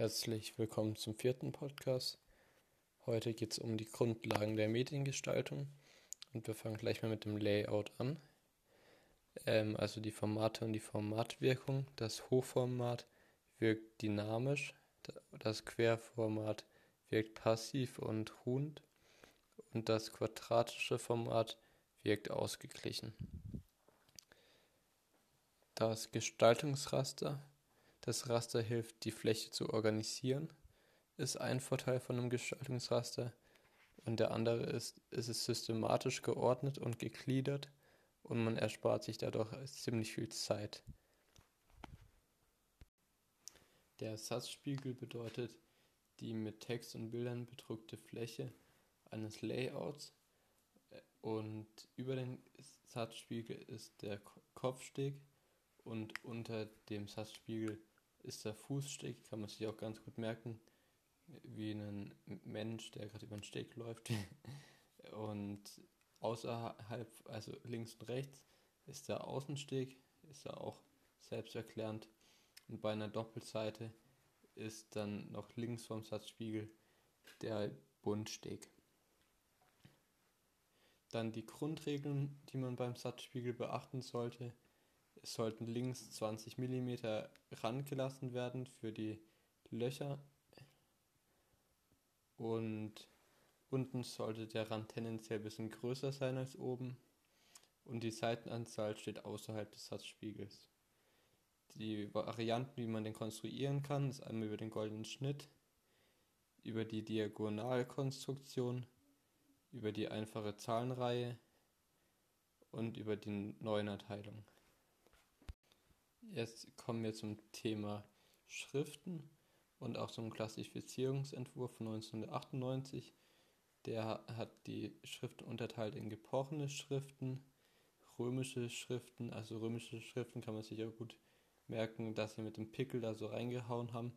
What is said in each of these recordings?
Herzlich willkommen zum vierten Podcast. Heute geht es um die Grundlagen der Mediengestaltung und wir fangen gleich mal mit dem Layout an. Ähm, also die Formate und die Formatwirkung. Das Hochformat wirkt dynamisch, das Querformat wirkt passiv und ruhend und das quadratische Format wirkt ausgeglichen. Das Gestaltungsraster das Raster hilft, die Fläche zu organisieren, ist ein Vorteil von einem Gestaltungsraster. Und der andere ist, es ist systematisch geordnet und gegliedert und man erspart sich dadurch ziemlich viel Zeit. Der Satzspiegel bedeutet die mit Text und Bildern bedruckte Fläche eines Layouts und über den Satzspiegel ist der Kopfsteg und unter dem Satzspiegel ist der Fußsteg, kann man sich auch ganz gut merken, wie ein Mensch, der gerade über den Steg läuft. und außerhalb, also links und rechts, ist der Außensteg, ist ja auch selbsterklärend. Und bei einer Doppelseite ist dann noch links vom Satzspiegel der Bundsteg. Dann die Grundregeln, die man beim Satzspiegel beachten sollte, es sollten links 20 mm rangelassen werden für die Löcher und unten sollte der Rand tendenziell ein bisschen größer sein als oben und die Seitenanzahl steht außerhalb des Satzspiegels. Die Varianten, wie man den konstruieren kann, ist einmal über den goldenen Schnitt, über die Diagonalkonstruktion, über die einfache Zahlenreihe und über die Neunerteilung. Jetzt kommen wir zum Thema Schriften und auch zum Klassifizierungsentwurf von 1998. Der hat die Schriften unterteilt in gebrochene Schriften, römische Schriften, also römische Schriften kann man sich auch gut merken, dass sie mit dem Pickel da so reingehauen haben.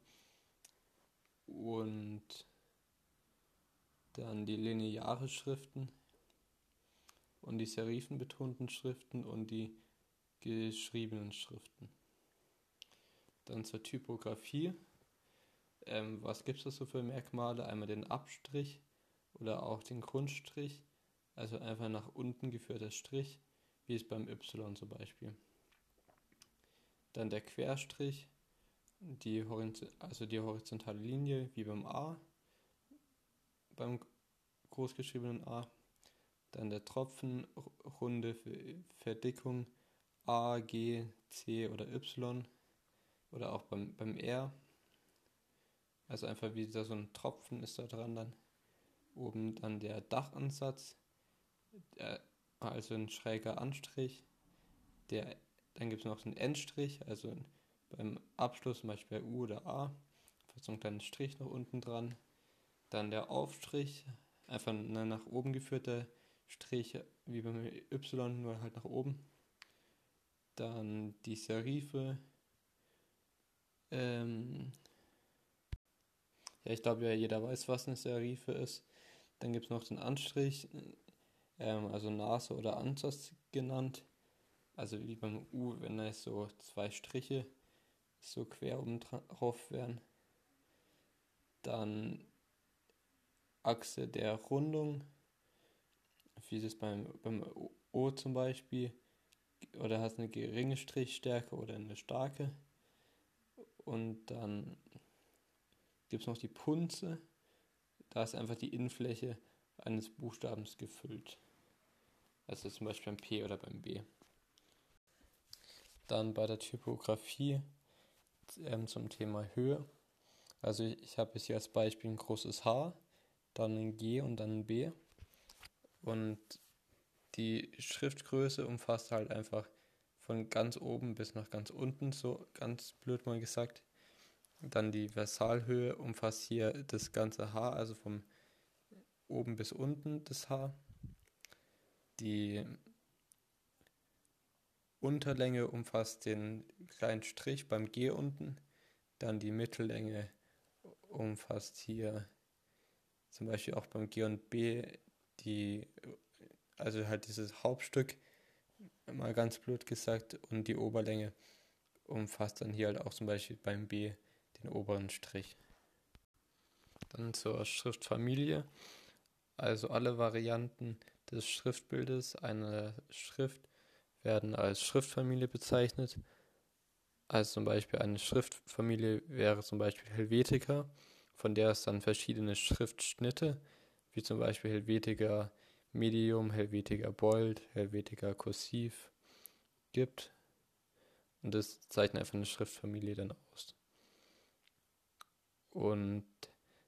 Und dann die lineare Schriften und die serifenbetonten Schriften und die geschriebenen Schriften. Dann zur Typografie. Ähm, was gibt es da so für Merkmale? Einmal den Abstrich oder auch den Grundstrich, also einfach nach unten geführter Strich, wie es beim Y zum Beispiel. Dann der Querstrich, die also die horizontale Linie wie beim A, beim großgeschriebenen A. Dann der Tropfen, runde Verdickung A, G, C oder Y oder auch beim, beim R. Also einfach wie da so ein Tropfen ist da dran dann. Oben dann der Dachansatz, der, also ein schräger Anstrich. Der, dann gibt es noch den Endstrich, also beim Abschluss zum Beispiel bei U oder A, so ein kleiner Strich noch unten dran. Dann der Aufstrich, einfach ein nach oben geführter Strich, wie beim Y, nur halt nach oben. Dann die Serife, ähm, ja, ich glaube ja, jeder weiß, was eine Serife ist. Dann gibt es noch den Anstrich, ähm, also Nase oder Ansatz genannt. Also wie beim U, wenn da so zwei Striche so quer oben drauf wären. Dann Achse der Rundung, wie es beim, beim O zum Beispiel, oder hast eine geringe Strichstärke oder eine starke. Und dann gibt es noch die Punze. Da ist einfach die Innenfläche eines Buchstabens gefüllt. Also zum Beispiel beim P oder beim B. Dann bei der Typografie ähm, zum Thema Höhe. Also ich, ich habe jetzt hier als Beispiel ein großes H, dann ein G und dann ein B. Und die Schriftgröße umfasst halt einfach von ganz oben bis nach ganz unten, so ganz blöd mal gesagt. Dann die Versalhöhe umfasst hier das ganze Haar, also vom oben bis unten das Haar. Die Unterlänge umfasst den kleinen Strich beim G unten. Dann die Mittellänge umfasst hier zum Beispiel auch beim G und B die, also halt dieses Hauptstück mal ganz blöd gesagt, und die Oberlänge umfasst dann hier halt auch zum Beispiel beim B den oberen Strich. Dann zur Schriftfamilie. Also alle Varianten des Schriftbildes einer Schrift werden als Schriftfamilie bezeichnet. Also zum Beispiel eine Schriftfamilie wäre zum Beispiel Helvetica, von der es dann verschiedene Schriftschnitte, wie zum Beispiel Helvetica Medium, Helvetica Bold, Helvetica Kursiv gibt. Und das zeichnet einfach eine Schriftfamilie dann aus. Und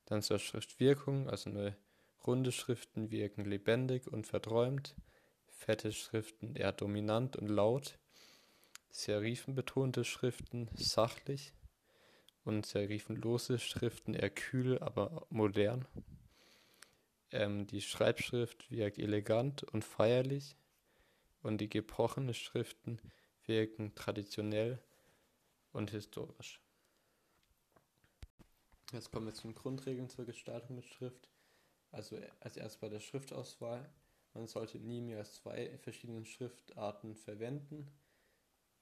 dann zur Schriftwirkung, also eine runde Schriften wirken lebendig und verträumt, fette Schriften eher dominant und laut, serifenbetonte Schriften sachlich und serifenlose Schriften eher kühl, aber modern. Ähm, die Schreibschrift wirkt elegant und feierlich und die gebrochenen Schriften wirken traditionell und historisch. Jetzt kommen wir zu den Grundregeln zur Gestaltung mit Schrift. Also als erstes bei der Schriftauswahl. Man sollte nie mehr als zwei verschiedene Schriftarten verwenden.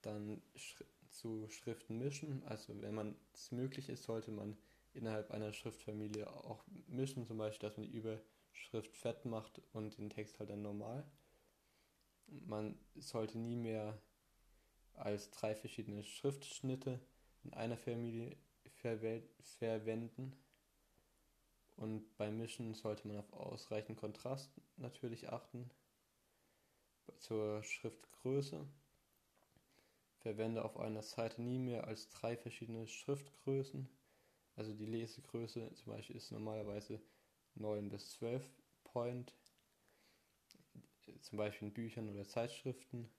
Dann sch zu Schriften mischen. Also wenn man es möglich ist, sollte man innerhalb einer Schriftfamilie auch mischen. Zum Beispiel, dass man die Überschrift fett macht und den Text halt dann normal. Man sollte nie mehr als drei verschiedene Schriftschnitte in einer Familie verwenden. Und beim Mischen sollte man auf ausreichend Kontrast natürlich achten. Zur Schriftgröße. Verwende auf einer Seite nie mehr als drei verschiedene Schriftgrößen. Also die Lesegröße zum Beispiel ist normalerweise 9 bis 12 Point, zum Beispiel in Büchern oder Zeitschriften.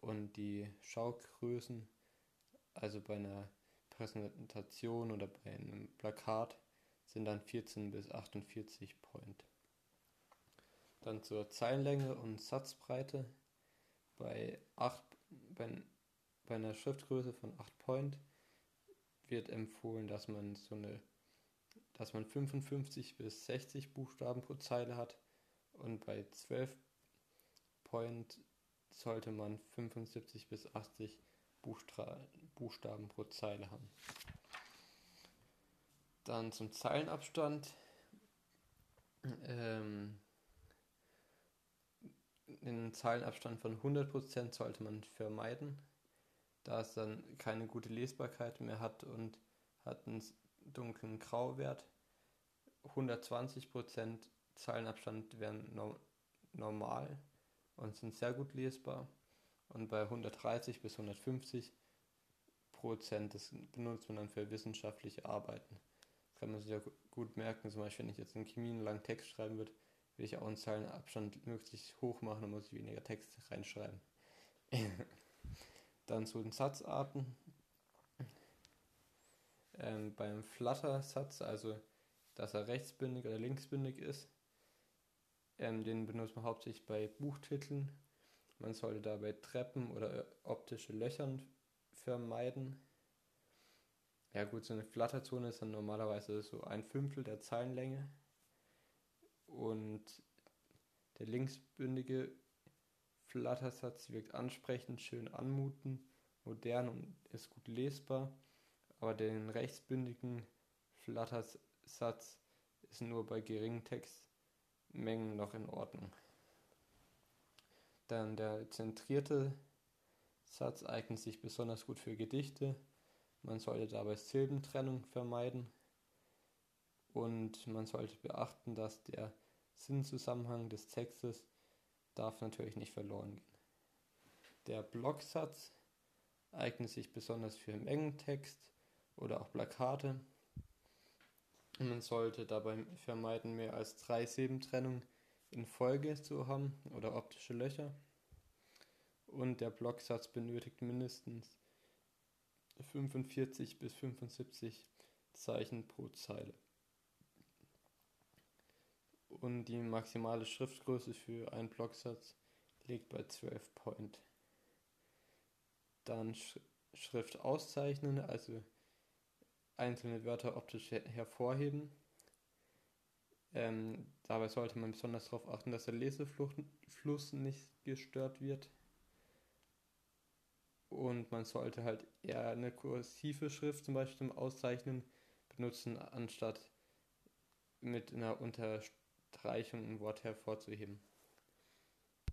Und die Schaugrößen, also bei einer Präsentation oder bei einem Plakat, sind dann 14 bis 48 Point. Dann zur Zeilenlänge und Satzbreite. Bei, 8, bei, bei einer Schriftgröße von 8 Point wird empfohlen, dass man so eine dass man 55 bis 60 Buchstaben pro Zeile hat und bei 12 Point sollte man 75 bis 80 Buchstra Buchstaben pro Zeile haben. Dann zum Zeilenabstand. Ähm, den Zeilenabstand von 100% sollte man vermeiden, da es dann keine gute Lesbarkeit mehr hat und hat einen dunklen Grauwert. 120% Zeilenabstand wären no normal und sind sehr gut lesbar. Und bei 130 bis 150 Prozent, das benutzt man dann für wissenschaftliche Arbeiten. Das kann man sich ja gut merken, zum Beispiel, wenn ich jetzt in Chemie einen langen Text schreiben würde, will ich auch einen Zeilenabstand möglichst hoch machen, dann muss ich weniger Text reinschreiben. dann zu den Satzarten. Ähm, beim Flutter-Satz, also dass er rechtsbündig oder linksbündig ist, ähm, den benutzt man hauptsächlich bei Buchtiteln. Man sollte dabei Treppen oder optische Löchern vermeiden. Ja gut, so eine Flatterzone ist dann normalerweise so ein Fünftel der Zeilenlänge. Und der linksbündige Flattersatz wirkt ansprechend, schön anmuten, modern und ist gut lesbar. Aber den rechtsbündigen Flattersatz ist nur bei geringen Textmengen noch in Ordnung. Dann der zentrierte Satz eignet sich besonders gut für Gedichte. Man sollte dabei Silbentrennung vermeiden und man sollte beachten, dass der Sinnzusammenhang des Textes darf natürlich nicht verloren gehen. Der Blocksatz eignet sich besonders für Mengentext oder auch Plakate. Man sollte dabei vermeiden, mehr als drei Silbentrennungen in Folge zu haben oder optische Löcher. Und der Blocksatz benötigt mindestens 45 bis 75 Zeichen pro Zeile. Und die maximale Schriftgröße für einen Blocksatz liegt bei 12 Point. Dann Sch Schrift auszeichnen, also einzelne Wörter optisch her hervorheben. Ähm, dabei sollte man besonders darauf achten, dass der Lesefluss nicht gestört wird. Und man sollte halt eher eine kursive Schrift zum Beispiel zum Auszeichnen benutzen, anstatt mit einer Unterstreichung ein Wort hervorzuheben.